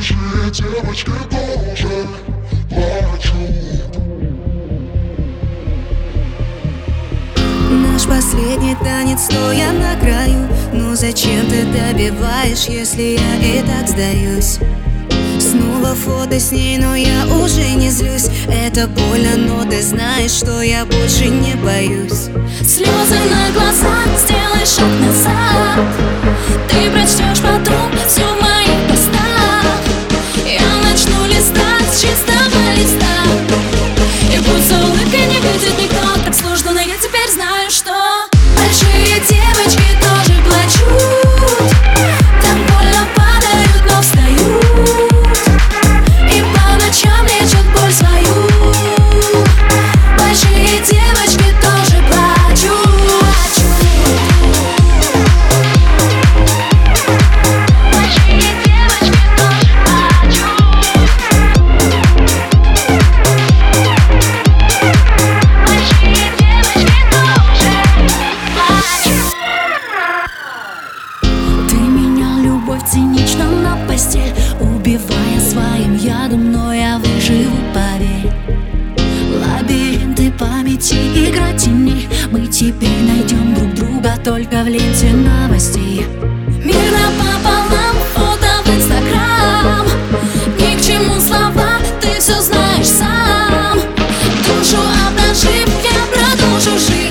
Большие девочки тоже плачут Наш последний танец, стоя на краю Но зачем ты добиваешь, если я и так сдаюсь? Снова фото с ней, но я уже не злюсь. Это больно, но ты знаешь, что я больше не боюсь. Слезы на глазах, сделай шаг назад. Ты прочтешь счастье Убивая своим ядом, но я выживу, поверь. Лабиринты памяти, игра тени Мы теперь найдем друг друга только в ленте новостей. Мирно пополам, фото в инстаграм. Ни к чему слова, ты все знаешь сам. Душу обнажив, я продолжу жить.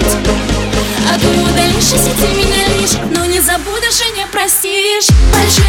А думаю, дальше сети меня лишь Но не забудешь и не простишь. Большие